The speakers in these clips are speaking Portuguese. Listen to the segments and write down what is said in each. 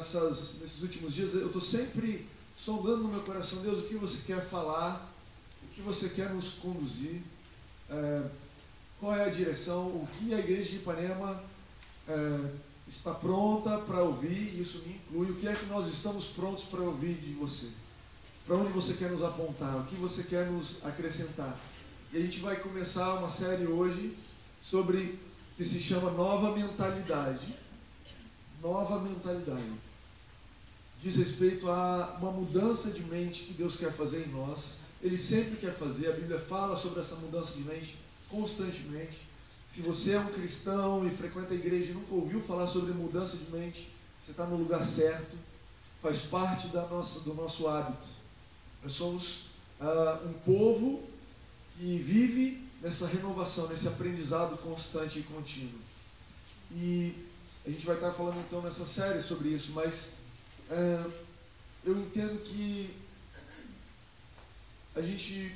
nessas, nesses últimos dias, eu estou sempre sondando no meu coração, Deus, o que você quer falar, o que você quer nos conduzir, é, qual é a direção, o que a igreja de Ipanema é, está pronta para ouvir, isso me inclui, o que é que nós estamos prontos para ouvir de você, para onde você quer nos apontar, o que você quer nos acrescentar. E a gente vai começar uma série hoje sobre que se chama Nova Mentalidade. Nova Mentalidade. Diz respeito a uma mudança de mente que Deus quer fazer em nós. Ele sempre quer fazer, a Bíblia fala sobre essa mudança de mente constantemente. Se você é um cristão e frequenta a igreja e nunca ouviu falar sobre mudança de mente, você está no lugar certo, faz parte da nossa, do nosso hábito. Nós somos uh, um povo que vive nessa renovação, nesse aprendizado constante e contínuo. E a gente vai estar falando então nessa série sobre isso, mas é, eu entendo que a gente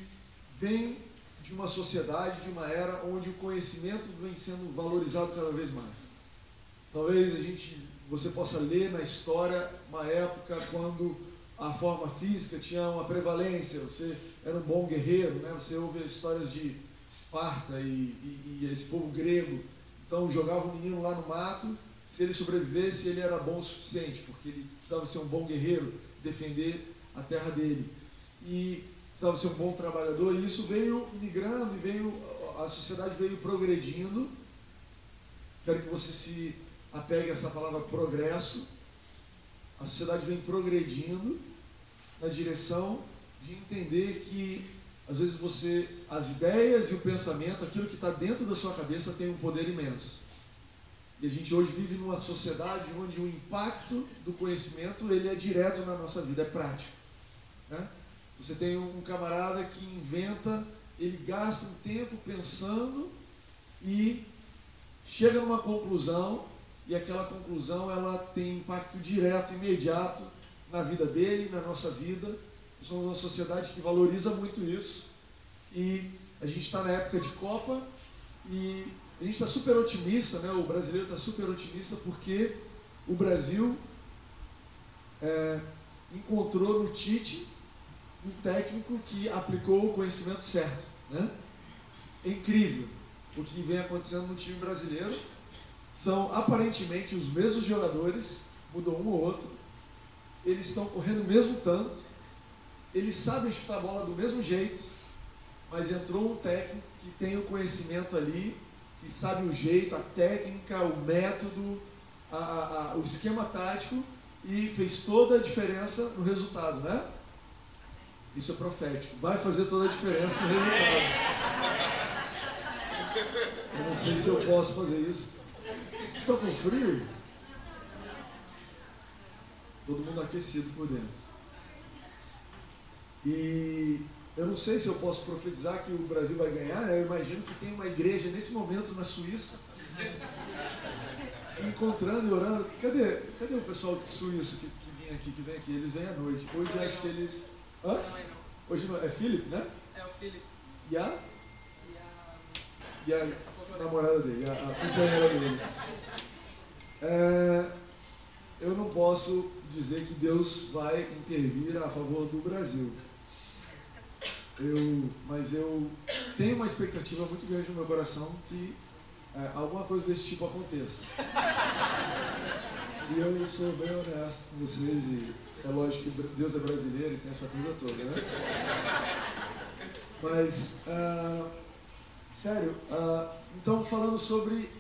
vem de uma sociedade, de uma era onde o conhecimento vem sendo valorizado cada vez mais. Talvez a gente, você possa ler na história uma época quando a forma física tinha uma prevalência, você era um bom guerreiro, né? Você ouve histórias de Esparta e, e, e esse povo grego. Então jogava o menino lá no mato, se ele sobrevivesse, ele era bom o suficiente, porque ele precisava ser um bom guerreiro, defender a terra dele. E precisava ser um bom trabalhador, e isso veio migrando e veio, a sociedade veio progredindo. Quero que você se apegue a essa palavra progresso. A sociedade vem progredindo na direção de entender que às vezes você, as ideias e o pensamento, aquilo que está dentro da sua cabeça tem um poder imenso. E a gente hoje vive numa sociedade onde o impacto do conhecimento ele é direto na nossa vida, é prático. Né? Você tem um camarada que inventa, ele gasta um tempo pensando e chega numa conclusão e aquela conclusão ela tem impacto direto, imediato na vida dele, na nossa vida somos uma sociedade que valoriza muito isso. E a gente está na época de Copa e a gente está super otimista, né? o brasileiro está super otimista porque o Brasil é, encontrou no Tite um técnico que aplicou o conhecimento certo. Né? É incrível o que vem acontecendo no time brasileiro. São aparentemente os mesmos jogadores, mudou um ou outro, eles estão correndo o mesmo tanto, eles sabem chutar a bola do mesmo jeito, mas entrou um técnico que tem o conhecimento ali, que sabe o jeito, a técnica, o método, a, a, o esquema tático e fez toda a diferença no resultado, né? Isso é profético. Vai fazer toda a diferença no resultado. Eu não sei se eu posso fazer isso. Vocês estão com frio? Todo mundo aquecido por dentro. E eu não sei se eu posso profetizar que o Brasil vai ganhar, eu imagino que tem uma igreja nesse momento na Suíça se encontrando e orando. Cadê, cadê o pessoal suíço que, que vinha aqui, que vem aqui? Eles vêm à noite. Hoje acho que eles. Hã? Hoje não, é Felipe, né? É o Felipe. E a? E a, e a namorada dele, a, a companheira dele. É, eu não posso dizer que Deus vai intervir a favor do Brasil eu, mas eu tenho uma expectativa muito grande no meu coração que é, alguma coisa desse tipo aconteça. E eu sou bem honesto com vocês e é lógico que Deus é brasileiro e tem essa coisa toda, né? Mas, uh, sério, uh, então falando sobre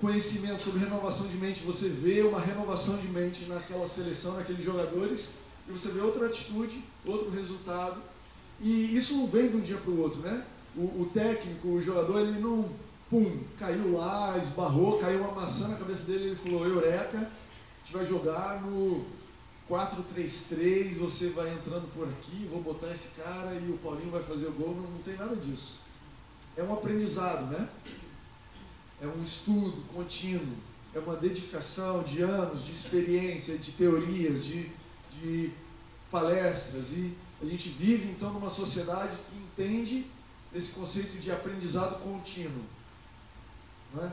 conhecimento, sobre renovação de mente, você vê uma renovação de mente naquela seleção, naqueles jogadores, e você vê outra atitude, outro resultado, e isso não vem de um dia para o outro, né? O, o, técnico, o jogador, ele não, pum, caiu lá, esbarrou, caiu uma maçã na cabeça dele, ele falou, eureka, a gente vai jogar no 4-3-3, você vai entrando por aqui, vou botar esse cara e o Paulinho vai fazer o gol, não, não tem nada disso. É um aprendizado, né? É um estudo contínuo, é uma dedicação de anos, de experiência, de teorias, de, de palestras e a gente vive então numa sociedade que entende esse conceito de aprendizado contínuo. Não é?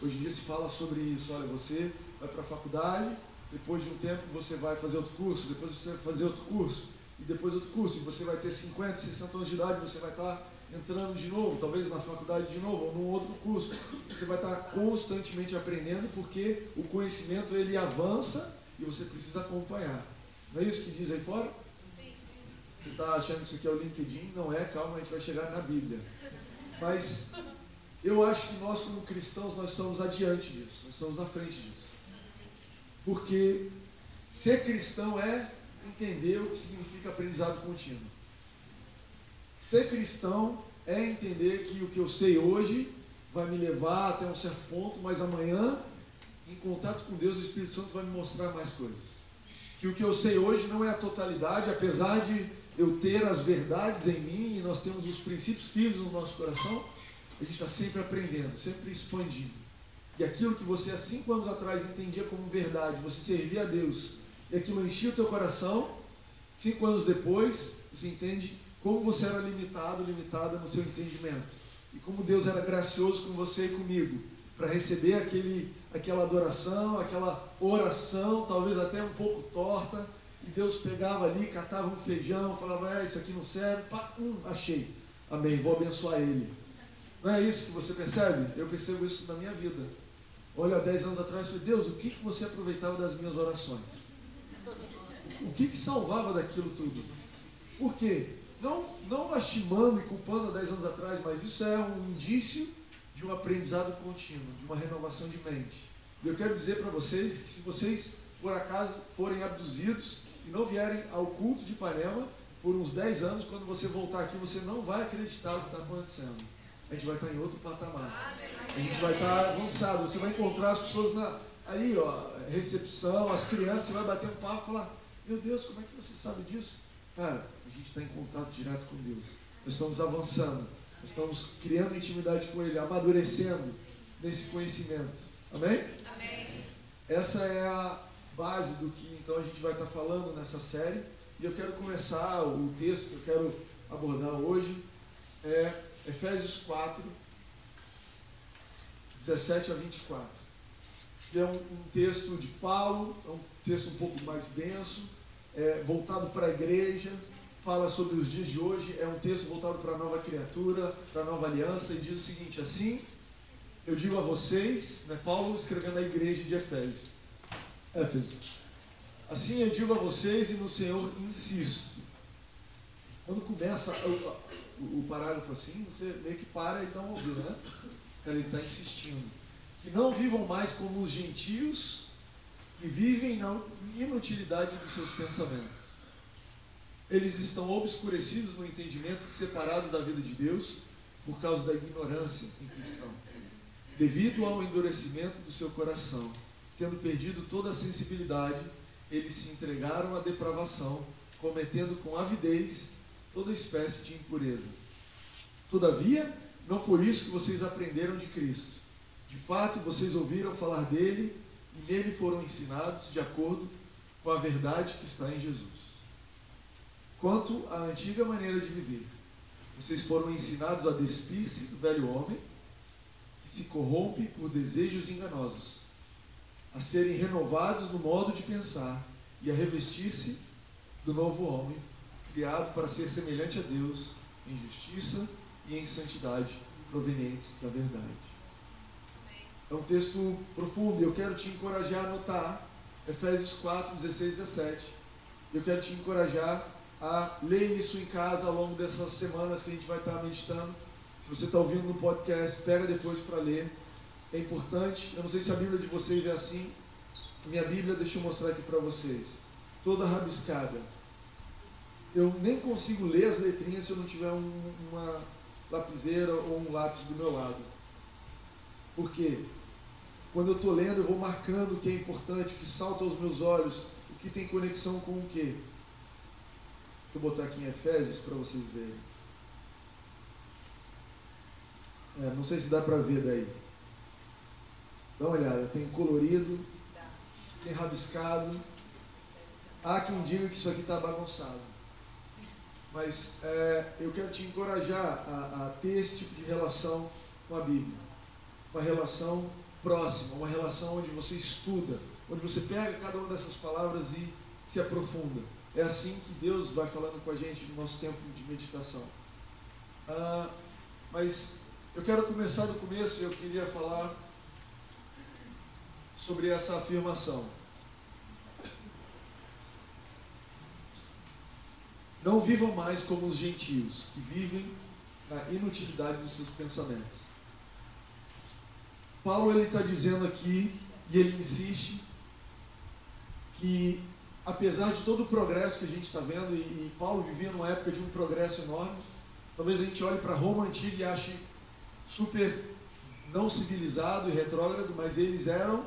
Hoje em dia se fala sobre isso. Olha, você vai para a faculdade, depois de um tempo você vai fazer outro curso, depois você vai fazer outro curso, e depois outro curso, e você vai ter 50, 60 anos de idade, você vai estar entrando de novo, talvez na faculdade de novo, ou num outro curso. Você vai estar constantemente aprendendo, porque o conhecimento ele avança e você precisa acompanhar. Não é isso que diz aí fora? Você está achando que isso aqui é o LinkedIn? Não é, calma, a gente vai chegar na Bíblia. Mas eu acho que nós, como cristãos, nós estamos adiante disso, nós estamos na frente disso. Porque ser cristão é entender o que significa aprendizado contínuo. Ser cristão é entender que o que eu sei hoje vai me levar até um certo ponto, mas amanhã, em contato com Deus, o Espírito Santo vai me mostrar mais coisas. Que o que eu sei hoje não é a totalidade, apesar de eu ter as verdades em mim e nós temos os princípios firmes no nosso coração, a gente está sempre aprendendo, sempre expandindo. E aquilo que você há cinco anos atrás entendia como verdade, você servia a Deus, e aquilo enchia o teu coração, cinco anos depois, você entende como você era limitado, limitada no seu entendimento. E como Deus era gracioso com você e comigo, para receber aquele, aquela adoração, aquela oração, talvez até um pouco torta, e Deus pegava ali, catava um feijão, falava, é, isso aqui não serve, pá, hum, achei. Amém, vou abençoar ele. Não é isso que você percebe? Eu percebo isso na minha vida. Olha, há 10 anos atrás, falei, Deus, o que, que você aproveitava das minhas orações? O que, que salvava daquilo tudo? Por quê? Não, não lastimando e culpando há 10 anos atrás, mas isso é um indício de um aprendizado contínuo, de uma renovação de mente. Eu quero dizer para vocês que se vocês, por acaso, forem abduzidos e não vierem ao culto de Ipanema por uns 10 anos, quando você voltar aqui, você não vai acreditar no que está acontecendo. A gente vai estar em outro patamar. A gente vai estar avançado. Você vai encontrar as pessoas na, aí, ó, recepção, as crianças, você vai bater um papo e falar, meu Deus, como é que você sabe disso? Cara, a gente está em contato direto com Deus. Nós estamos avançando. Nós estamos criando intimidade com Ele, amadurecendo nesse conhecimento. Amém? Amém. Essa é a base do que então a gente vai estar falando nessa série. E eu quero começar o texto que eu quero abordar hoje. É Efésios 4, 17 a 24. Que é um, um texto de Paulo, é um texto um pouco mais denso, é, voltado para a igreja, fala sobre os dias de hoje, é um texto voltado para a nova criatura, para a nova aliança, e diz o seguinte: assim, eu digo a vocês, né, Paulo escrevendo à igreja de Efésio, Éfeso, assim eu digo a vocês e no Senhor insisto. Quando começa o, o, o parágrafo assim, você meio que para e dá uma ouvida, né? Cara, ele está insistindo. Que não vivam mais como os gentios que vivem na inutilidade dos seus pensamentos eles estão obscurecidos no entendimento, separados da vida de Deus, por causa da ignorância em cristão, devido ao endurecimento do seu coração. Tendo perdido toda a sensibilidade, eles se entregaram à depravação, cometendo com avidez toda espécie de impureza. Todavia, não foi isso que vocês aprenderam de Cristo. De fato, vocês ouviram falar dele e nele foram ensinados de acordo com a verdade que está em Jesus quanto à antiga maneira de viver. Vocês foram ensinados a despir-se do velho homem, que se corrompe por desejos enganosos, a serem renovados no modo de pensar e a revestir-se do novo homem, criado para ser semelhante a Deus em justiça e em santidade provenientes da verdade. É um texto profundo e eu quero te encorajar a anotar Efésios 4, 16 e 17. Eu quero te encorajar a ler isso em casa ao longo dessas semanas que a gente vai estar meditando. Se você está ouvindo no podcast, pega depois para ler. É importante. Eu não sei se a Bíblia de vocês é assim. Minha Bíblia, deixa eu mostrar aqui para vocês. Toda rabiscada. Eu nem consigo ler as letrinhas se eu não tiver um, uma lapiseira ou um lápis do meu lado. Por quê? Quando eu estou lendo, eu vou marcando o que é importante, o que salta aos meus olhos, o que tem conexão com o quê. Deixa eu botar aqui em Efésios para vocês verem. É, não sei se dá para ver daí. Dá uma olhada, tem colorido, tem rabiscado. Há quem diga que isso aqui está bagunçado. Mas é, eu quero te encorajar a, a ter esse tipo de relação com a Bíblia. Uma relação próxima, uma relação onde você estuda, onde você pega cada uma dessas palavras e se aprofunda. É assim que Deus vai falando com a gente no nosso tempo de meditação. Ah, mas eu quero começar do começo e eu queria falar sobre essa afirmação. Não vivam mais como os gentios, que vivem na inutilidade dos seus pensamentos. Paulo ele está dizendo aqui, e ele insiste, que apesar de todo o progresso que a gente está vendo, e, e, Paulo vivia numa época de um progresso enorme, talvez a gente olhe para Roma antiga e ache super não civilizado e retrógrado, mas eles eram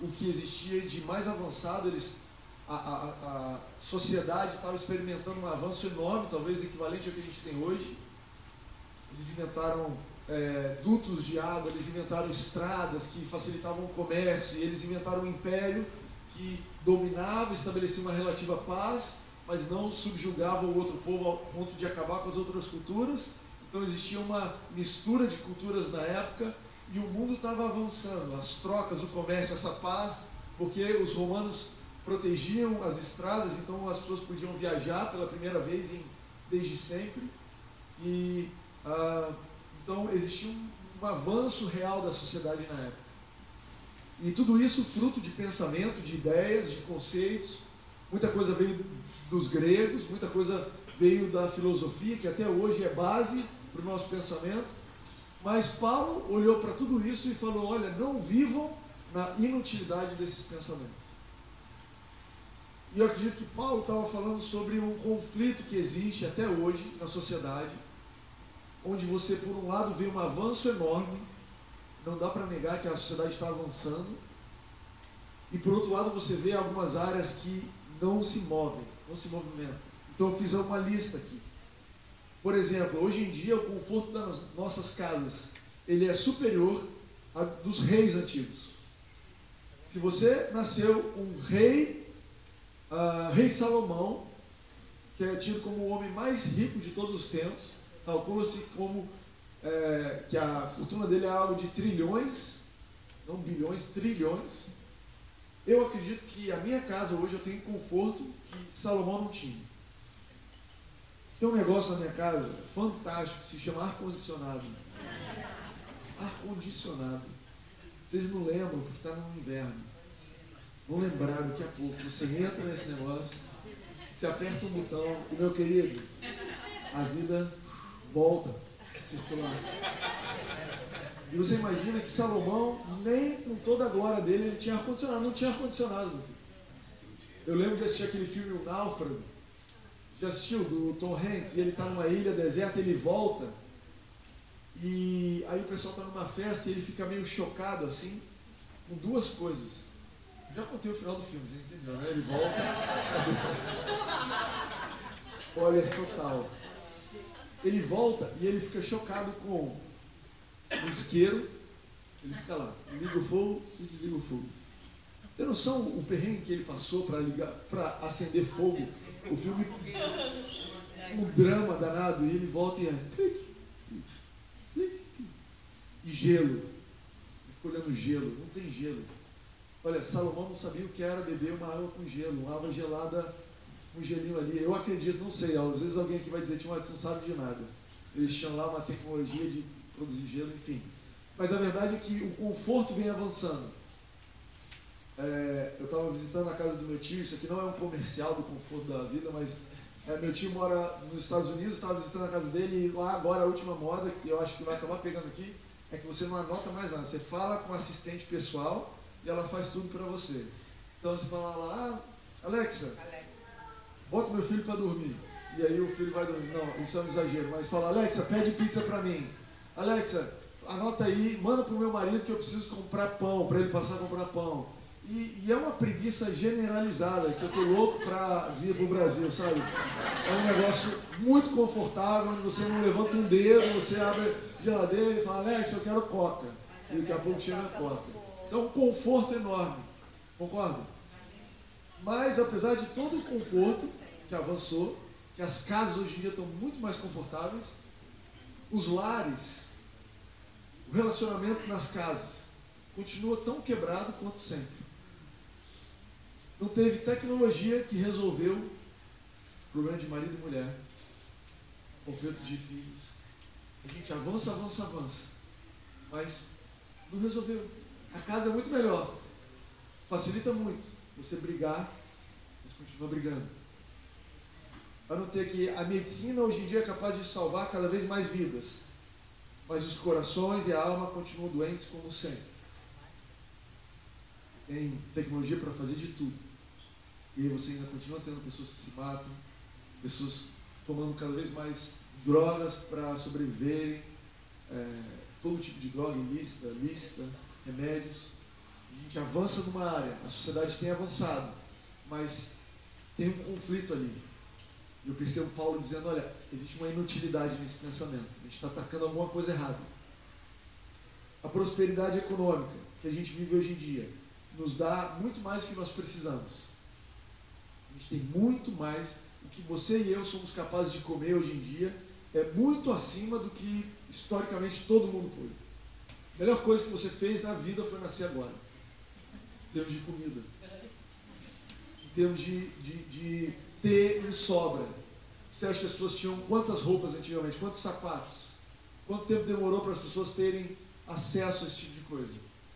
o que existia de mais avançado, eles a, a, a sociedade estava experimentando um avanço enorme, talvez equivalente ao que a gente tem hoje. Eles inventaram é, dutos de água, eles inventaram estradas que facilitavam o comércio, e eles inventaram um império que dominava, estabelecia uma relativa paz, mas não subjugava o outro povo ao ponto de acabar com as outras culturas. Então existia uma mistura de culturas na época e o mundo estava avançando, as trocas, o comércio, essa paz, porque os romanos protegiam as estradas, então as pessoas podiam viajar pela primeira vez em, desde sempre. E ah, então existia um, um avanço real da sociedade na época. E tudo isso fruto de pensamento, de ideias, de conceitos. Muita coisa veio dos gregos, muita coisa veio da filosofia, que até hoje é base para o nosso pensamento. Mas Paulo olhou para tudo isso e falou: olha, não vivam na inutilidade desses pensamentos. E eu acredito que Paulo estava falando sobre um conflito que existe até hoje na sociedade, onde você, por um lado, vê um avanço enorme, não dá para negar que a sociedade está avançando, e por outro lado, você vê algumas áreas que não se movem, não se movimentam. Então, eu fiz uma lista aqui. Por exemplo, hoje em dia, o conforto das nossas casas ele é superior ao dos reis antigos. Se você nasceu um rei Uh, rei Salomão, que é tido como o homem mais rico de todos os tempos, calcula-se como é, que a fortuna dele é algo de trilhões, não bilhões, trilhões. Eu acredito que a minha casa hoje eu tenho conforto que Salomão não tinha. Tem um negócio na minha casa fantástico que se chama ar-condicionado. Ar-condicionado. Vocês não lembram porque está no inverno. Vão lembrar daqui a pouco. Você entra nesse negócio, você aperta um botão e, meu querido, a vida volta a circular. E você imagina que Salomão, nem com toda a glória dele, ele tinha ar-condicionado. Não tinha ar-condicionado. Eu lembro de assistir aquele filme O Náufrago. Já assistiu? Do Tom Hanks. Ele está numa ilha deserta, ele volta. E aí o pessoal está numa festa e ele fica meio chocado assim, com duas coisas. Já contei o final do filme, você entendeu, né? Ele volta. Spoiler total. Ele volta e ele fica chocado com o isqueiro. Ele fica lá, liga o fogo e desliga o fogo. Tem noção o perrengue que ele passou para ligar, para acender fogo? O filme, um drama danado, e ele volta e é. E gelo. Fica olhando gelo, não tem gelo. Olha, Salomão não sabia o que era beber uma água com gelo, uma água gelada, um gelinho ali. Eu acredito, não sei, às vezes alguém aqui vai dizer, Timóteo, você não sabe de nada. Eles tinham lá uma tecnologia de produzir gelo, enfim. Mas a verdade é que o conforto vem avançando. É, eu estava visitando a casa do meu tio, isso aqui não é um comercial do conforto da vida, mas é, meu tio mora nos Estados Unidos, estava visitando a casa dele e lá agora a última moda, que eu acho que vai acabar pegando aqui, é que você não anota mais nada. Você fala com o assistente pessoal e ela faz tudo para você. Então você fala lá, ah, Alexa, bota meu filho para dormir. E aí o filho vai dormir. Não, isso é um exagero, mas fala, Alexa, pede pizza para mim. Alexa, anota aí, manda pro meu marido que eu preciso comprar pão, para ele passar a comprar pão. E, e, é uma preguiça generalizada, que eu tô louco para vir pro Brasil, sabe? É um negócio muito confortável, onde você não levanta um dedo, você abre a geladeira e fala, Alexa, eu quero coca. E daqui a pouco chega a coca. Então, um conforto enorme. Concorda? Mas, apesar de todo o conforto que avançou, que as casas hoje em dia estão muito mais confortáveis, os lares, o relacionamento nas casas, continua tão quebrado quanto sempre. Não teve tecnologia que resolveu o problema de marido e mulher, conflito de filhos. A gente avança, avança, avança. Mas não resolveu. A casa é muito melhor. Facilita muito você brigar, mas continua brigando. Para não ter que a medicina hoje em dia é capaz de salvar cada vez mais vidas. Mas os corações e a alma continuam doentes como sempre. Tem tecnologia para fazer de tudo. E aí você ainda continua tendo pessoas que se matam, pessoas tomando cada vez mais drogas para sobreviverem, é, todo tipo de droga ilícita, lista, remédios. A gente avança numa área, a sociedade tem avançado, mas tem um conflito ali. Eu percebo Paulo dizendo, olha, existe uma inutilidade nesse pensamento. A gente está atacando alguma coisa errada. A prosperidade econômica que a gente vive hoje em dia nos dá muito mais do que nós precisamos. Tem muito mais. O que você e eu somos capazes de comer hoje em dia é muito acima do que historicamente todo mundo pôde. A melhor coisa que você fez na vida foi nascer agora. Em termos de comida. Em termos de, de, de ter sobra. Você acha que as pessoas tinham quantas roupas antigamente? Quantos sapatos? Quanto tempo demorou para as pessoas terem acesso a esse tipo de coisa?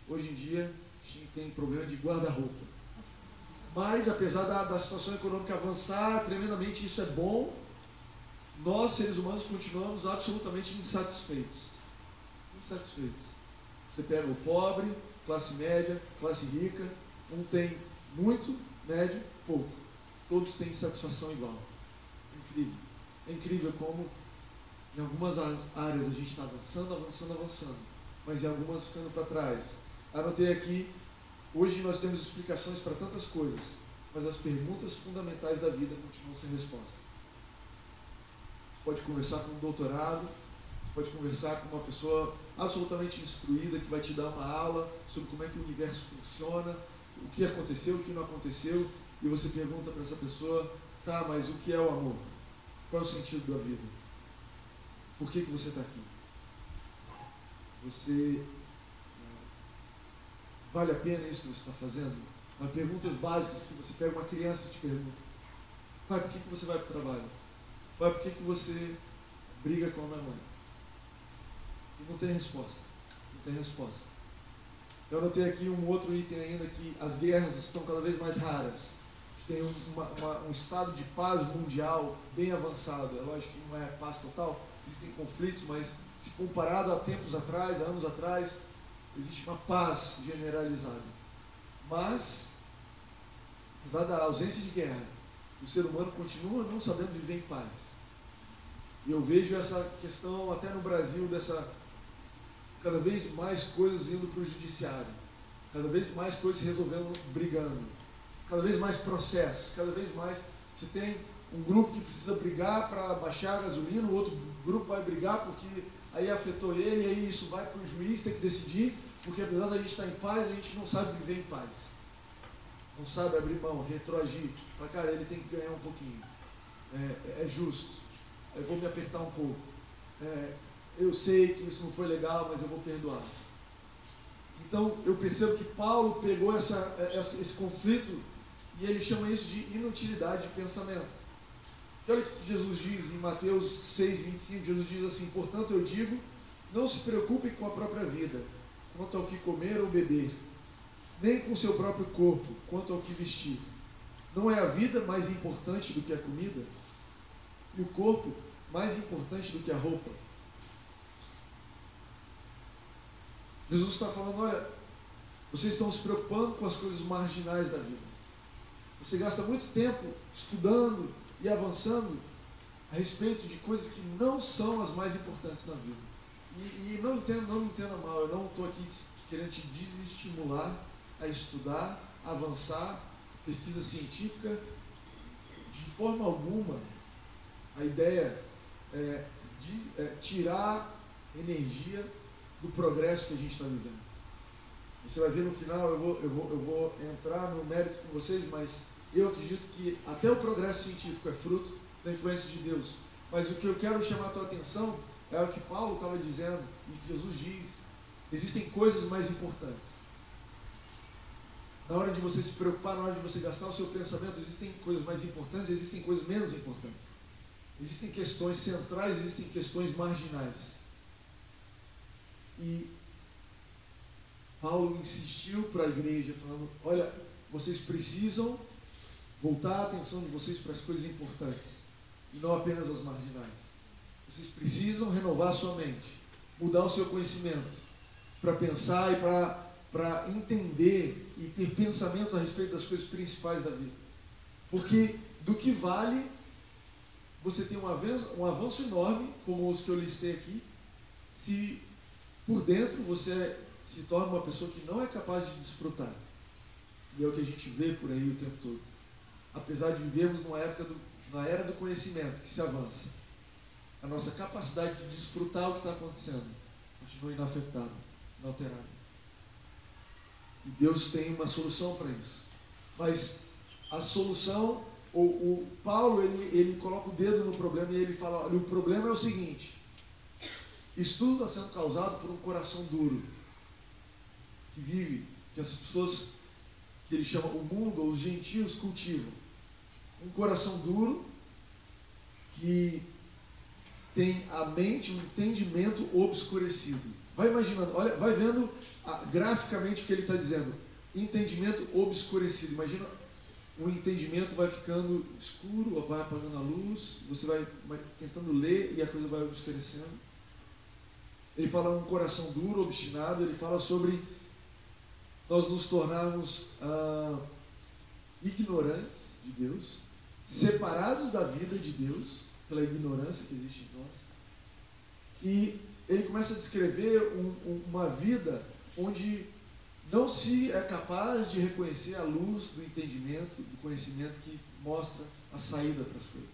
Hoje em dia, a gente tem problema de guarda-roupa. Mas, apesar da, da situação econômica avançar tremendamente, isso é bom, nós, seres humanos, continuamos absolutamente insatisfeitos. Insatisfeitos. Você pega o pobre, classe média, classe rica, um tem muito, médio, pouco. Todos têm satisfação igual. Incrível. É incrível como em algumas áreas a gente está avançando, avançando, avançando, mas em algumas ficando para trás. Anotei aqui, hoje nós temos explicações para tantas coisas, mas as perguntas fundamentais da vida continuam sem resposta pode conversar com um doutorado, pode conversar com uma pessoa absolutamente instruída que vai te dar uma aula sobre como é que o universo funciona, o que aconteceu, o que não aconteceu, e você pergunta para essa pessoa, tá, mas o que é o amor? Qual é o sentido da vida? Por que, que você está aqui? Você vale a pena isso que você está fazendo? As perguntas básicas que você pega uma criança e te pergunta. Pai, por que, que você vai para o trabalho? Pai, por que, que você briga com a minha mãe? E não tem resposta. Não tem resposta. Eu anotei aqui um outro item ainda que as guerras estão cada vez mais raras. Tem uma, uma, um estado de paz mundial bem avançado. É lógico que não é paz total, existem conflitos, mas se comparado a tempos atrás, a anos atrás, existe uma paz generalizada. Mas, apesar da ausência de guerra, o ser humano continua não sabendo viver em paz. E eu vejo essa questão até no Brasil dessa cada vez mais coisas indo para o judiciário, cada vez mais coisas se resolvendo brigando, cada vez mais processos, cada vez mais você tem um grupo que precisa brigar para baixar a gasolina, o outro grupo vai brigar porque aí afetou ele, aí isso vai para o juiz ter que decidir, porque apesar da gente estar em paz, a gente não sabe viver em paz. Não sabe abrir mão, retroagir. Para cara, ele tem que ganhar um pouquinho. É, é justo eu vou me apertar um pouco. É, eu sei que isso não foi legal, mas eu vou perdoar. Então eu percebo que Paulo pegou essa, essa, esse conflito e ele chama isso de inutilidade de pensamento. E olha o que Jesus diz em Mateus 6, 25, Jesus diz assim, portanto eu digo, não se preocupe com a própria vida, quanto ao que comer ou beber, nem com o seu próprio corpo, quanto ao que vestir. Não é a vida mais importante do que a comida? e o corpo mais importante do que a roupa. Jesus está falando: olha, vocês estão se preocupando com as coisas marginais da vida. Você gasta muito tempo estudando e avançando a respeito de coisas que não são as mais importantes na vida. E, e não, entendo, não me entenda mal, eu não estou aqui querendo te desestimular a estudar, a avançar, pesquisa científica, de forma alguma a ideia é de é, tirar energia do progresso que a gente está vivendo. Você vai ver no final, eu vou, eu, vou, eu vou entrar no mérito com vocês, mas eu acredito que até o progresso científico é fruto da influência de Deus. Mas o que eu quero chamar a tua atenção é o que Paulo estava dizendo e que Jesus diz: existem coisas mais importantes. Na hora de você se preocupar, na hora de você gastar o seu pensamento, existem coisas mais importantes, existem coisas menos importantes. Existem questões centrais, existem questões marginais. E Paulo insistiu para a igreja, falando: olha, vocês precisam voltar a atenção de vocês para as coisas importantes e não apenas as marginais. Vocês precisam renovar sua mente, mudar o seu conhecimento para pensar e para entender e ter pensamentos a respeito das coisas principais da vida. Porque do que vale você ter um avanço, um avanço enorme, como os que eu listei aqui, se por dentro você se torna uma pessoa que não é capaz de desfrutar. E é o que a gente vê por aí o tempo todo. Apesar de vivermos numa época do, na era do conhecimento que se avança, a nossa capacidade de desfrutar o que está acontecendo continua inafetada, inalterada. E Deus tem uma solução para isso. Mas a solução, o, o Paulo, ele, ele coloca o dedo no problema e ele fala, olha, o problema é o seguinte, isso tudo está sendo causado por um coração duro, que vive, que essas pessoas que ele chama o mundo, os gentios, cultivam. Um coração duro que tem a mente, o um entendimento obscurecido. Vai imaginando, olha, vai vendo ah, graficamente o que ele está dizendo. Entendimento obscurecido. Imagina o entendimento vai ficando escuro, vai apagando a luz, você vai, tentando ler e a coisa vai obscurecendo. Ele fala um coração duro, obstinado, ele fala sobre nós nos tornarmos ah, ignorantes de Deus, separados da vida de Deus, pela ignorância que existe em nós. E ele começa a descrever um, um, uma vida onde não se é capaz de reconhecer a luz do entendimento, do conhecimento que mostra a saída para as coisas.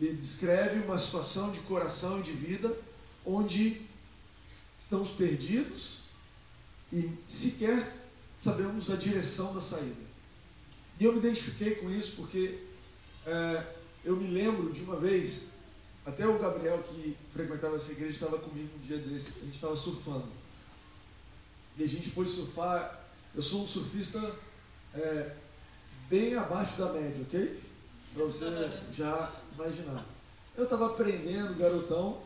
Ele descreve uma situação de coração e de vida onde estamos perdidos e sequer sabemos a direção da saída. E eu me identifiquei com isso porque é, eu me lembro de uma vez, até o Gabriel que frequentava essa igreja estava comigo um dia desse, a gente estava surfando. E a gente foi surfar. Eu sou um surfista é, bem abaixo da média, ok? Para você já imaginar. Eu estava aprendendo, garotão,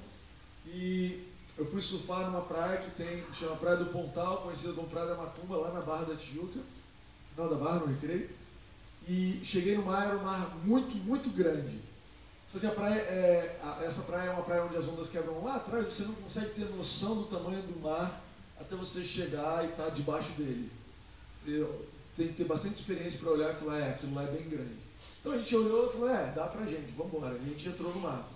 e eu fui surfar numa praia que tem, chama Praia do Pontal, conhecida como Praia da Matumba, lá na Barra da Tijuca, final da Barra, no Recreio. E cheguei no mar, era um mar muito, muito grande. Só que a praia é, essa praia é uma praia onde as ondas quebram lá atrás, você não consegue ter noção do tamanho do mar até você chegar e estar tá debaixo dele. Você tem que ter bastante experiência para olhar e falar, é, aquilo lá é bem grande. Então a gente olhou e falou, é, dá pra gente, vamos embora. A gente entrou no mar.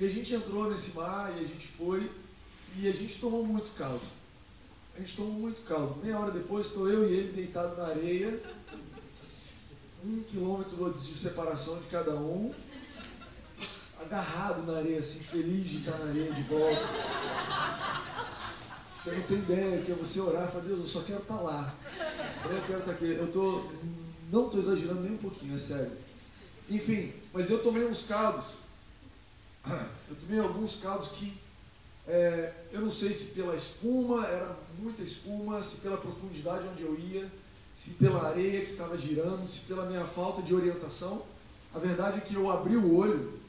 E a gente entrou nesse mar e a gente foi e a gente tomou muito caldo. A gente tomou muito caldo. Meia hora depois estou eu e ele deitado na areia, um quilômetro de separação de cada um, agarrado na areia, assim, feliz de estar na areia de volta. Você não tem ideia que é você orar e falar, Deus, eu só quero estar lá. Eu quero estar aqui. Eu tô, não estou exagerando nem um pouquinho, é sério. Enfim, mas eu tomei uns caldos. Eu tomei alguns caldos que é, eu não sei se pela espuma, era muita espuma, se pela profundidade onde eu ia, se pela areia que estava girando, se pela minha falta de orientação. A verdade é que eu abri o olho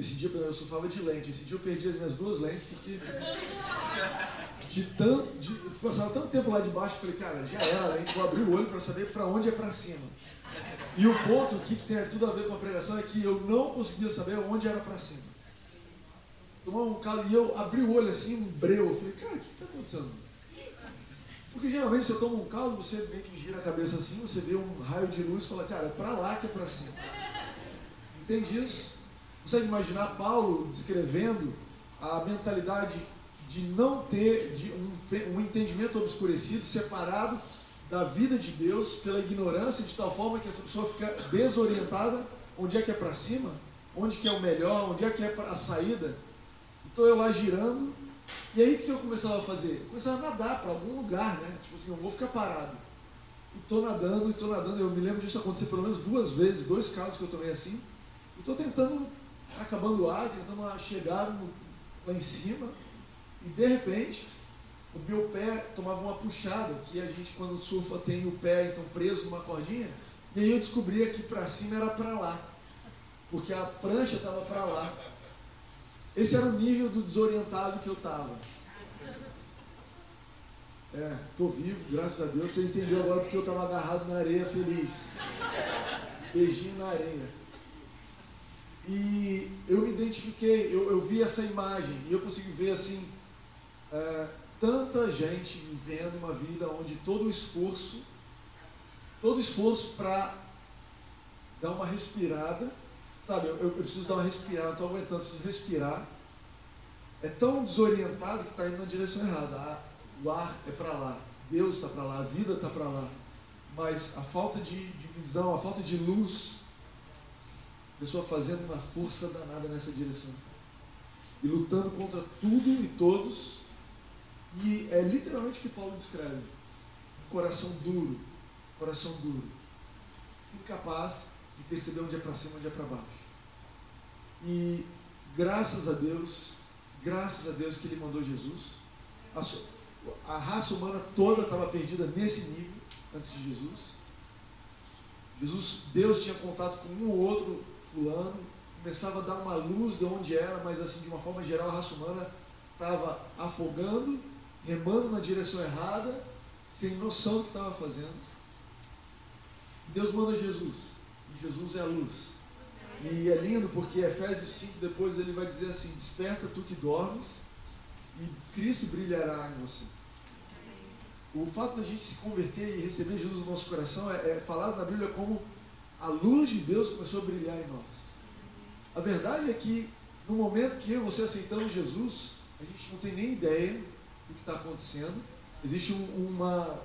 esse dia eu surfava de lente. Esse dia eu perdi as minhas duas lentes porque de tanto, de, passava tanto tempo lá de baixo que falei, cara, já era lente, vou abrir o olho para saber para onde é para cima. E o ponto aqui que tem tudo a ver com a pregação é que eu não conseguia saber onde era para cima. Tomou um calo e eu abri o olho assim, um breu. Eu falei, cara, o que está acontecendo? Porque geralmente você toma um caldo, você meio que gira a cabeça assim, você vê um raio de luz e fala, cara, é para lá que é para cima. Entende isso? Consegue imaginar Paulo descrevendo a mentalidade de não ter de um, um entendimento obscurecido, separado da vida de Deus pela ignorância, de tal forma que essa pessoa fica desorientada onde é que é para cima, onde que é o melhor, onde é que é a saída. Estou eu lá girando, e aí o que eu começava a fazer? Eu começava a nadar para algum lugar, né? Tipo assim, não vou ficar parado. E estou nadando, e estou nadando, eu me lembro disso acontecer pelo menos duas vezes, dois casos que eu tomei assim. E estou tentando acabando o ar, tentando chegar no, lá em cima, e de repente o meu pé tomava uma puxada, que a gente quando surfa tem o pé então preso numa cordinha, e aí eu descobria que para cima era para lá, porque a prancha estava para lá. Esse era o nível do desorientado que eu estava. É, tô vivo, graças a Deus. Você entendeu agora porque eu estava agarrado na areia feliz. Beijinho na areia. E eu me identifiquei, eu, eu vi essa imagem e eu consegui ver assim é, tanta gente vivendo uma vida onde todo o esforço, todo esforço para dar uma respirada, sabe? Eu, eu, preciso dar uma respirada, estou aguentando, preciso respirar. É tão desorientado que está indo na direção errada. Ah, o ar é para lá, Deus está para lá, a vida está para lá. Mas a falta de, de visão, a falta de luz, a pessoa fazendo uma força danada nessa direção. E lutando contra tudo e todos e é literalmente o que Paulo descreve. Coração duro, coração duro. Incapaz de perceber onde é para cima, onde é para baixo. E graças a Deus, graças a Deus que ele mandou Jesus. A, a raça humana toda estava perdida nesse nível antes de Jesus. Jesus, Deus tinha contato com um ou outro fulano, começava a dar uma luz de onde era, mas assim, de uma forma geral, a raça humana estava afogando remando na direção errada, sem noção do que estava fazendo. Deus manda Jesus, e Jesus é a luz. E é lindo porque Efésios 5 depois ele vai dizer assim: Desperta tu que dormes, e Cristo brilhará em você. O fato da gente se converter e receber Jesus no nosso coração é, é falado na Bíblia como a luz de Deus começou a brilhar em nós. A verdade é que no momento que eu e você aceitamos Jesus, a gente não tem nem ideia o que está acontecendo. Existe um, uma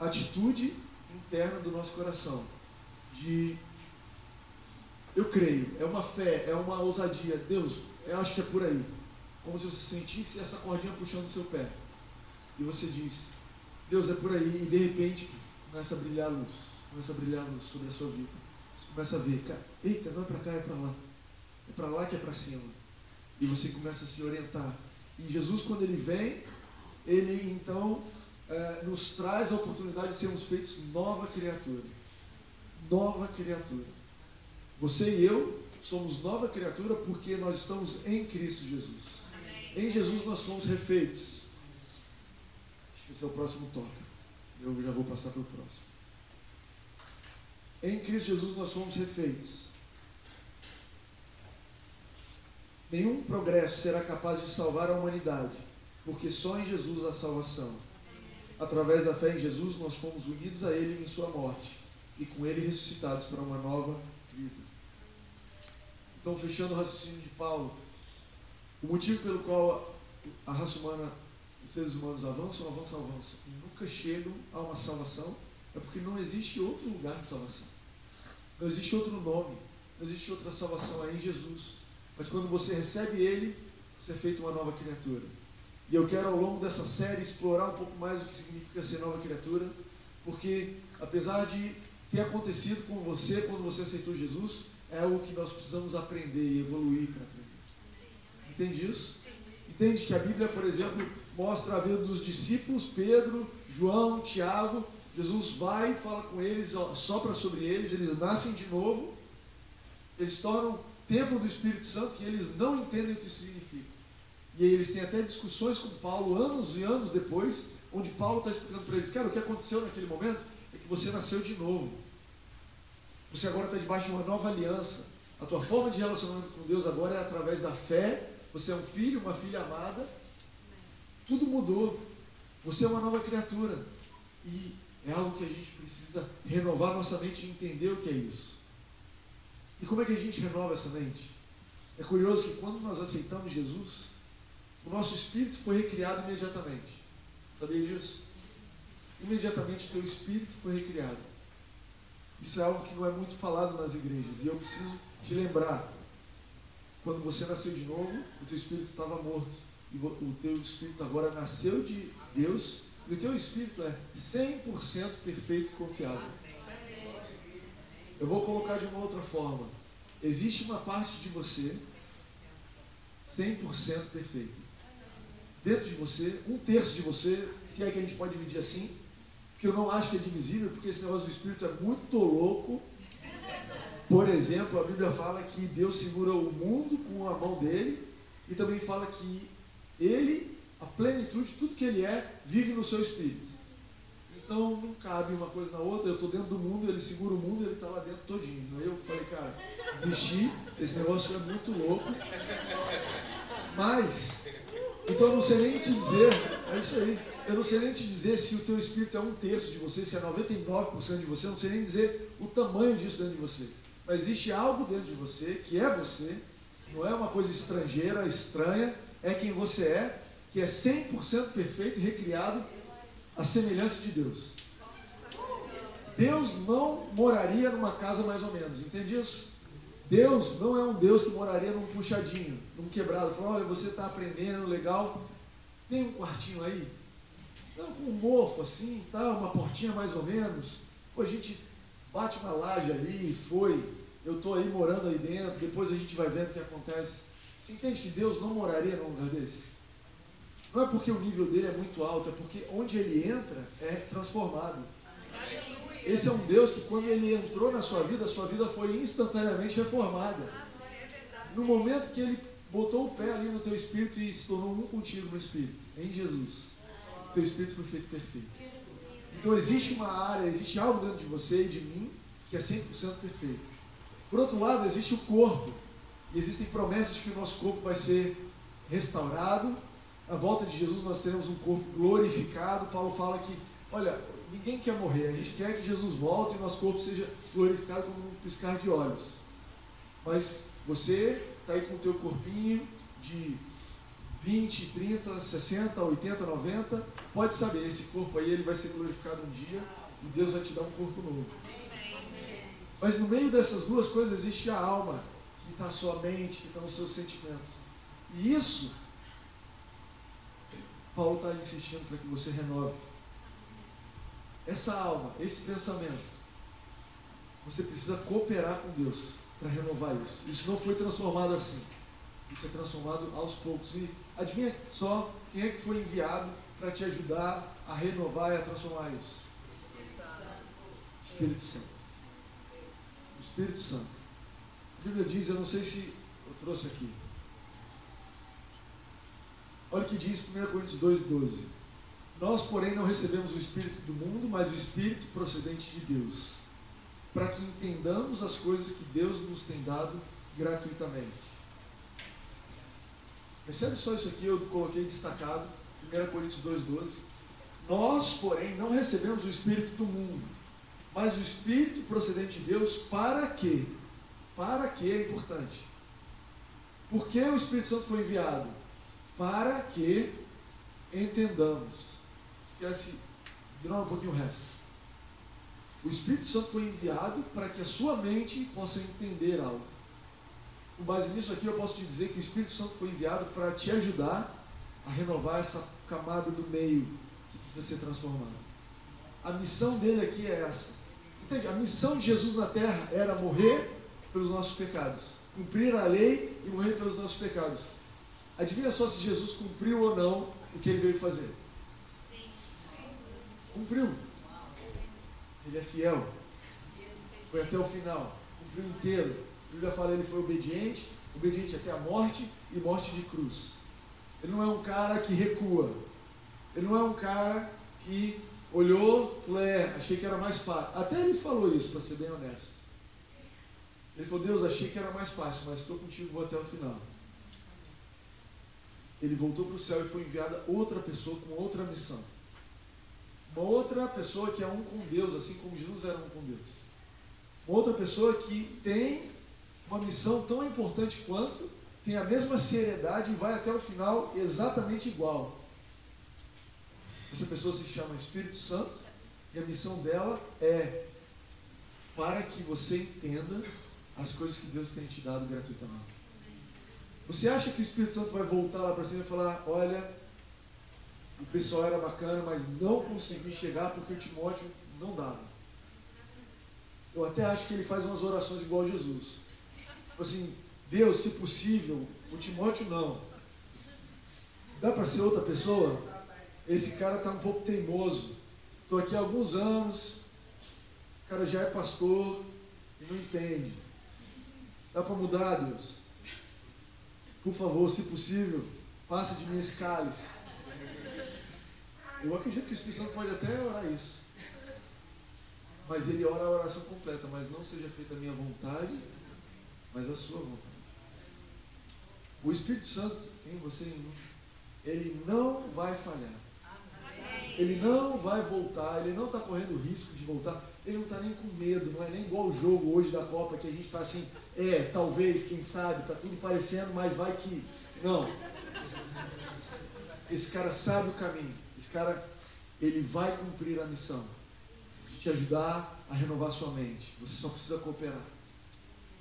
atitude interna do nosso coração de eu creio, é uma fé, é uma ousadia. Deus, eu acho que é por aí. Como se você sentisse essa cordinha puxando o seu pé. E você diz, Deus, é por aí. E de repente começa a brilhar a luz. Começa a brilhar a luz sobre a sua vida. Você começa a ver, cara, eita, não é para cá, é para lá. É para lá que é para cima. E você começa a se orientar. E Jesus, quando ele vem, ele então é, nos traz a oportunidade de sermos feitos nova criatura. Nova criatura. Você e eu somos nova criatura porque nós estamos em Cristo Jesus. Amém. Em Jesus nós somos refeitos. Esse é o próximo toque. Eu já vou passar para o próximo. Em Cristo Jesus nós somos refeitos. Nenhum progresso será capaz de salvar a humanidade, porque só em Jesus há salvação. Através da fé em Jesus, nós fomos unidos a Ele em Sua morte e com Ele ressuscitados para uma nova vida. Então, fechando o raciocínio de Paulo, o motivo pelo qual a raça humana, os seres humanos avançam, avançam, avançam e nunca chegam a uma salvação é porque não existe outro lugar de salvação. Não existe outro nome, não existe outra salvação aí em Jesus. Mas quando você recebe Ele, você é feito uma nova criatura. E eu quero ao longo dessa série explorar um pouco mais o que significa ser nova criatura, porque apesar de ter acontecido com você quando você aceitou Jesus, é algo que nós precisamos aprender e evoluir para aprender. Entende isso? Entende que a Bíblia, por exemplo, mostra a vida dos discípulos, Pedro, João, Tiago. Jesus vai e fala com eles, sopra sobre eles, eles nascem de novo, eles tornam templo do Espírito Santo e eles não entendem o que significa. E aí eles têm até discussões com Paulo anos e anos depois, onde Paulo está explicando para eles, cara, o que aconteceu naquele momento é que você nasceu de novo. Você agora está debaixo de uma nova aliança. A tua forma de relacionamento com Deus agora é através da fé. Você é um filho, uma filha amada. Tudo mudou. Você é uma nova criatura. E é algo que a gente precisa renovar nossa mente e entender o que é isso. E como é que a gente renova essa mente? É curioso que quando nós aceitamos Jesus, o nosso espírito foi recriado imediatamente. Sabia disso? Imediatamente teu espírito foi recriado. Isso é algo que não é muito falado nas igrejas. E eu preciso te lembrar. Quando você nasceu de novo, o teu espírito estava morto. E o teu espírito agora nasceu de Deus. E o teu espírito é 100% perfeito e confiável. Eu vou colocar de uma outra forma. Existe uma parte de você 100% perfeita. Dentro de você, um terço de você, se é que a gente pode dividir assim, porque eu não acho que é divisível, porque esse negócio do Espírito é muito louco. Por exemplo, a Bíblia fala que Deus segura o mundo com a mão dele, e também fala que ele, a plenitude, tudo que ele é, vive no seu espírito. Então não cabe uma coisa na outra, eu estou dentro do mundo, ele segura o mundo, ele está lá dentro todinho. Aí eu falei, cara, desisti, esse negócio é muito louco. Mas, então eu não sei nem te dizer, é isso aí, eu não sei nem te dizer se o teu espírito é um terço de você, se é 99% de você, eu não sei nem dizer o tamanho disso dentro de você. Mas existe algo dentro de você que é você, não é uma coisa estrangeira, estranha, é quem você é, que é 100% perfeito e recriado à semelhança de Deus. Deus não moraria numa casa mais ou menos, entende isso? Deus não é um Deus que moraria num puxadinho, num quebrado. Falou, olha, você está aprendendo, legal, tem um quartinho aí? Não, com um mofo assim, tá, uma portinha mais ou menos. Pô, a gente bate uma laje ali, foi, eu estou aí morando aí dentro, depois a gente vai vendo o que acontece. Você entende que Deus não moraria num lugar desse? Não é porque o nível dele é muito alto, é porque onde ele entra é transformado. Esse é um Deus que quando ele entrou na sua vida, a sua vida foi instantaneamente reformada. No momento que ele botou o pé ali no teu espírito e se tornou um contigo no espírito, em Jesus, teu espírito foi feito perfeito. Então existe uma área, existe algo dentro de você e de mim que é 100% perfeito. Por outro lado, existe o corpo. E existem promessas de que o nosso corpo vai ser restaurado. Na volta de Jesus nós teremos um corpo glorificado. Paulo fala que, olha, ninguém quer morrer, a gente quer que Jesus volte e nosso corpo seja glorificado como um piscar de olhos. Mas você está aí com o teu corpinho de 20, 30, 60, 80, 90, pode saber, esse corpo aí ele vai ser glorificado um dia e Deus vai te dar um corpo novo. Mas no meio dessas duas coisas existe a alma, que está a sua mente, que estão os seus sentimentos. E isso, Paulo está insistindo para que você renove. Essa alma, esse pensamento, você precisa cooperar com Deus para renovar isso. Isso não foi transformado assim. Isso é transformado aos poucos. E adivinha só quem é que foi enviado para te ajudar a renovar e a transformar isso? Espírito Santo. Espírito Santo. A Bíblia diz, eu não sei se eu trouxe aqui. Olha o que diz 1 Coríntios 2,12. Nós, porém, não recebemos o Espírito do mundo, mas o Espírito procedente de Deus, para que entendamos as coisas que Deus nos tem dado gratuitamente. Percebe só isso aqui, eu coloquei destacado, 1 Coríntios 2,12. Nós, porém, não recebemos o Espírito do mundo, mas o Espírito procedente de Deus, para quê? Para que é importante? Por que o Espírito Santo foi enviado? Para que entendamos. Esquece, ignora um pouquinho o resto. O Espírito Santo foi enviado para que a sua mente possa entender algo. Com base nisso aqui, eu posso te dizer que o Espírito Santo foi enviado para te ajudar a renovar essa camada do meio que precisa ser transformada. A missão dele aqui é essa. Entende? A missão de Jesus na terra era morrer pelos nossos pecados, cumprir a lei e morrer pelos nossos pecados. Adivinha só se Jesus cumpriu ou não o que ele veio fazer? Cumpriu. Ele é fiel. Foi até o final. Cumpriu inteiro. A Bíblia fala ele foi obediente, obediente até a morte e morte de cruz. Ele não é um cara que recua. Ele não é um cara que olhou, falou, é, achei que era mais fácil. Até ele falou isso, para ser bem honesto. Ele falou, Deus, achei que era mais fácil, mas estou contigo, vou até o final. Ele voltou para o céu e foi enviada outra pessoa com outra missão. Uma outra pessoa que é um com Deus, assim como Jesus era um com Deus. Uma outra pessoa que tem uma missão tão importante quanto, tem a mesma seriedade e vai até o final exatamente igual. Essa pessoa se chama Espírito Santo e a missão dela é para que você entenda as coisas que Deus tem te dado gratuitamente. Você acha que o Espírito Santo vai voltar lá para cima e falar: olha, o pessoal era bacana, mas não consegui chegar porque o Timóteo não dava. Eu até acho que ele faz umas orações igual a Jesus. Tipo assim, Deus, se possível, o Timóteo não. Dá para ser outra pessoa? Esse cara está um pouco teimoso. Estou aqui há alguns anos, o cara já é pastor e não entende. Dá para mudar, Deus? Por favor, se possível, passa de mim esse cálice. Eu acredito que o Espírito Santo pode até orar isso. Mas ele ora a oração completa, mas não seja feita a minha vontade, mas a sua vontade. O Espírito Santo em você, ele não vai falhar. Ele não vai voltar, ele não está correndo risco de voltar, ele não está nem com medo, não é nem igual o jogo hoje da Copa que a gente está assim, é, talvez, quem sabe, está tudo parecendo, mas vai que. Não. Esse cara sabe o caminho. Esse cara, ele vai cumprir a missão de te ajudar a renovar sua mente. Você só precisa cooperar.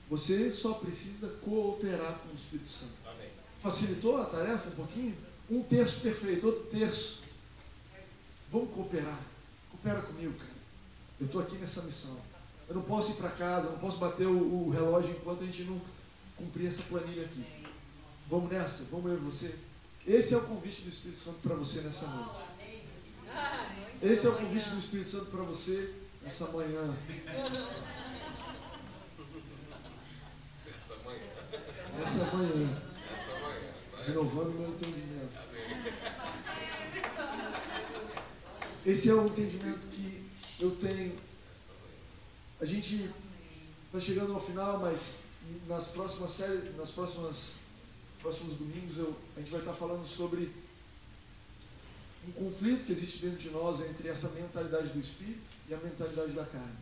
Você só precisa cooperar com o Espírito Santo. Amém. Facilitou a tarefa um pouquinho? Um terço perfeito, outro terço. Vamos cooperar. Coopera comigo, cara. Eu estou aqui nessa missão. Eu não posso ir para casa, não posso bater o, o, relógio enquanto a gente não cumprir essa planilha aqui. Vamos nessa? Vamos eu e você? Esse é o convite do Espírito Santo para você nessa noite. Esse é o convite do Espírito Santo para você nessa manhã. Essa manhã. Essa manhã. Essa manhã. Renovando meu entendimento. Esse é o entendimento que eu tenho. A gente está chegando ao final, mas nas próximas séries, nas próximas próximos domingos eu, a gente vai estar falando sobre um conflito que existe dentro de nós entre essa mentalidade do espírito e a mentalidade da carne.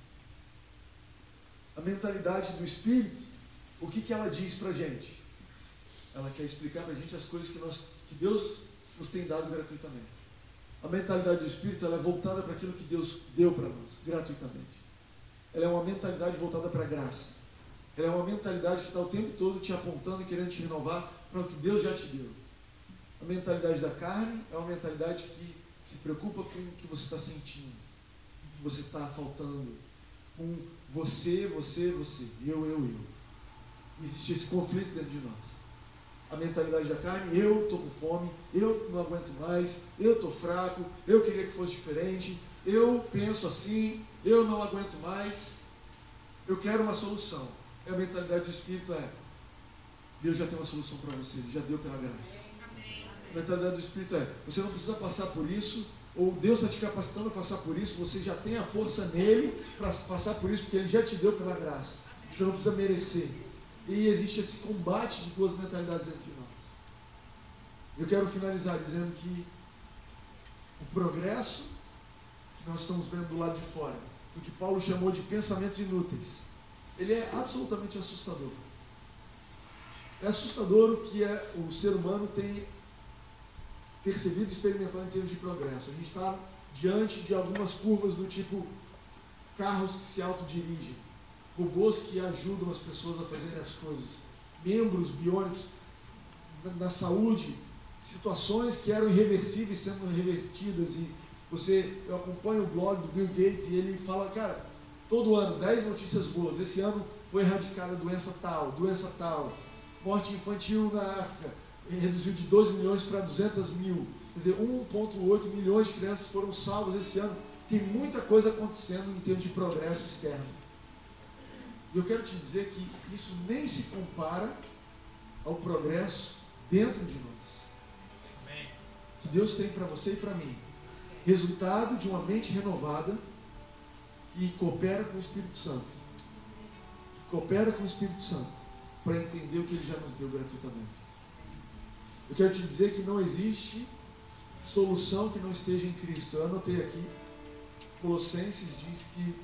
A mentalidade do espírito, o que, que ela diz para a gente? Ela quer explicar para a gente as coisas que, nós, que Deus nos tem dado gratuitamente. A mentalidade do espírito ela é voltada para aquilo que Deus deu para nós, gratuitamente. Ela é uma mentalidade voltada para a graça. Ela é uma mentalidade que está o tempo todo te apontando e querendo te renovar para o que Deus já te deu. A mentalidade da carne é uma mentalidade que se preocupa com o que você está sentindo, o que você está faltando, com você, você, você, eu, eu, eu. Existe esse conflito dentro de nós. A mentalidade da carne, eu estou com fome, eu não aguento mais, eu estou fraco, eu queria que fosse diferente, eu penso assim, eu não aguento mais, eu quero uma solução. E a mentalidade do Espírito é, Deus já tem uma solução para você, Ele já deu pela graça. A mentalidade do Espírito é, você não precisa passar por isso, ou Deus está te capacitando a passar por isso, você já tem a força nele para passar por isso, porque Ele já te deu pela graça. Você não precisa merecer. E existe esse combate de duas mentalidades dentro de nós. Eu quero finalizar dizendo que o progresso que nós estamos vendo do lado de fora, o que Paulo chamou de pensamentos inúteis, ele é absolutamente assustador. É assustador o que é, o ser humano tem percebido e experimentado em termos de progresso. A gente está diante de algumas curvas do tipo carros que se autodirigem, robôs que ajudam as pessoas a fazerem as coisas, membros biônicos na saúde, situações que eram irreversíveis sendo revertidas e você, eu acompanho o blog do Bill Gates e ele fala, cara, todo ano 10 notícias boas. Esse ano foi erradicada doença tal, doença tal, morte infantil na África reduziu de 2 milhões para 200 mil. Quer dizer, 1,8 milhões de crianças foram salvas esse ano. Tem muita coisa acontecendo em termos de progresso externo. E eu quero te dizer que isso nem se compara ao progresso dentro de nós. Que Deus tem para você e para mim. Resultado de uma mente renovada que coopera com o Espírito Santo. Que coopera com o Espírito Santo para entender o que ele já nos deu gratuitamente. Eu quero te dizer que não existe solução que não esteja em Cristo. Eu anotei aqui, Colossenses diz que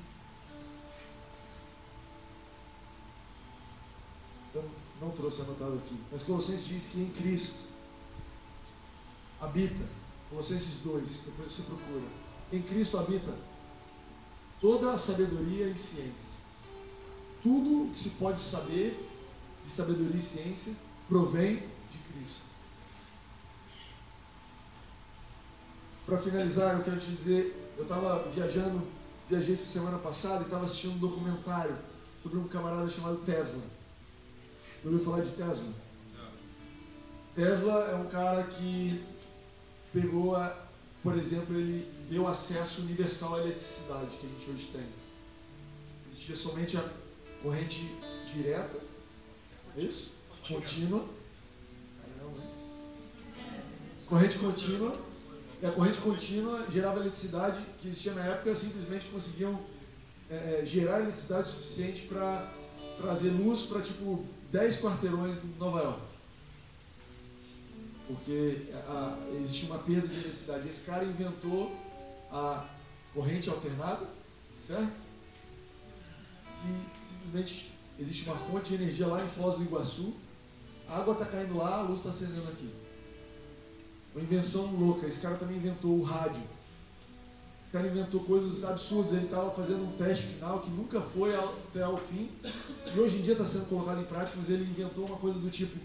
eu não trouxe anotado aqui, mas Colossenses diz que em Cristo habita, Colossenses 2, depois você procura, em Cristo habita toda a sabedoria e ciência. Tudo que se pode saber de sabedoria e ciência provém de Cristo. Para finalizar, eu quero te dizer, eu estava viajando, viajei semana passada e estava assistindo um documentário sobre um camarada chamado Tesla. Já ouviu falar de Tesla? Tesla é um cara que pegou, a, por exemplo, ele deu acesso universal à eletricidade que a gente hoje tem. Existia somente a corrente direta, isso? Contínua. Corrente contínua. E a corrente contínua gerava eletricidade que existia na época, simplesmente conseguiam é, gerar eletricidade suficiente para trazer luz para tipo 10 quarteirões de Nova York. Porque a, existia uma perda de eletricidade. Esse cara inventou a corrente alternada, certo? E simplesmente existe uma fonte de energia lá em Foz do Iguaçu. A água está caindo lá, a luz está acendendo aqui. Uma invenção louca. Esse cara também inventou o rádio. Esse cara inventou coisas absurdas. Ele estava fazendo um teste final que nunca foi até o fim. E hoje em dia está sendo colocado em prática, mas ele inventou uma coisa do tipo: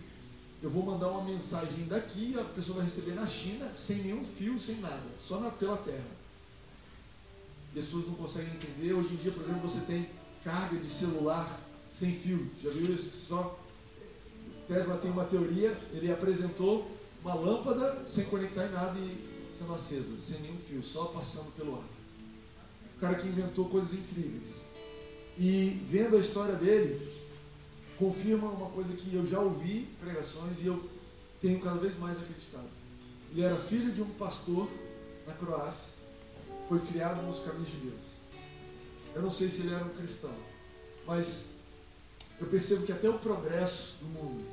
eu vou mandar uma mensagem daqui, a pessoa vai receber na China, sem nenhum fio, sem nada, só na, pela terra. E as pessoas não conseguem entender. Hoje em dia, por exemplo, você tem carga de celular sem fio. Já viu isso? Só Tesla tem uma teoria, ele apresentou uma lâmpada sem conectar em nada e sendo acesa, sem nenhum fio, só passando pelo ar. O cara que inventou coisas incríveis. E vendo a história dele, confirma uma coisa que eu já ouvi pregações e eu tenho cada vez mais acreditado. Ele era filho de um pastor na Croácia, foi criado nos caminhos de Deus. Eu não sei se ele era um cristão, mas eu percebo que até o progresso do mundo,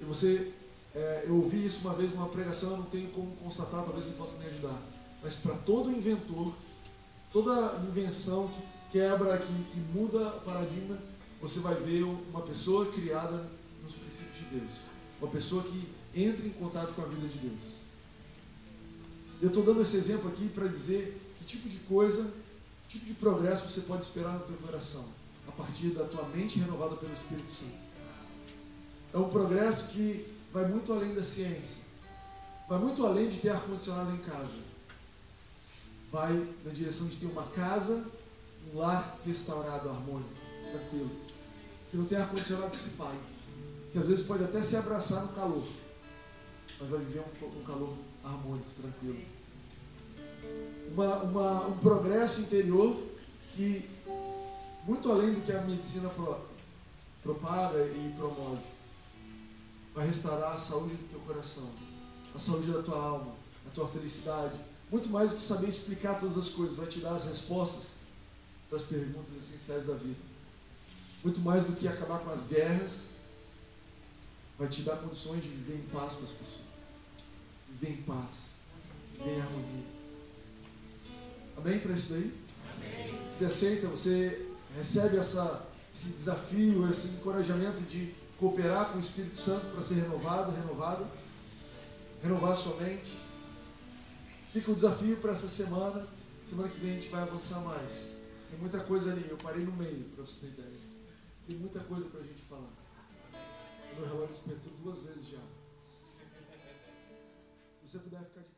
e você, é, eu ouvi isso uma vez numa pregação, eu não tenho como constatar, talvez você possa me ajudar, mas para todo inventor, toda invenção que quebra, que, que muda paradigma, você vai ver uma pessoa criada nos princípios de Deus. Uma pessoa que entra em contato com a vida de Deus. Eu estou dando esse exemplo aqui para dizer que tipo de coisa, que tipo de progresso você pode esperar no teu coração, partir da tua mente renovada pelo Espírito Santo. É um progresso que vai muito além da ciência, vai muito além de ter ar-condicionado em casa, vai na direção de ter uma casa, um lar restaurado, harmônico, tranquilo que não tem ar-condicionado que se pague. Que às vezes pode até se abraçar no calor, mas vai viver um, um calor harmônico, tranquilo. Uma, uma, um progresso interior que, muito além do que a medicina pro, propaga e promove, vai restaurar a saúde do teu coração, a saúde da tua alma, a tua felicidade. Muito mais do que saber explicar todas as coisas, vai te dar as respostas das perguntas essenciais da vida muito mais do que acabar com as guerras, vai te dar condições de viver em paz com as pessoas. Viver em paz, viver em harmonia. Amém para isso daí? Amém. Você aceita, você recebe essa, esse desafio, esse encorajamento de cooperar com o Espírito Santo para ser renovado, renovado, renovar sua mente. Fica o desafio para essa semana. Semana que vem a gente vai avançar mais. Tem muita coisa ali, eu parei no meio, para você ter ideia. Tem muita coisa para a gente falar. O meu relógio despertou duas vezes já. Se você puder ficar de.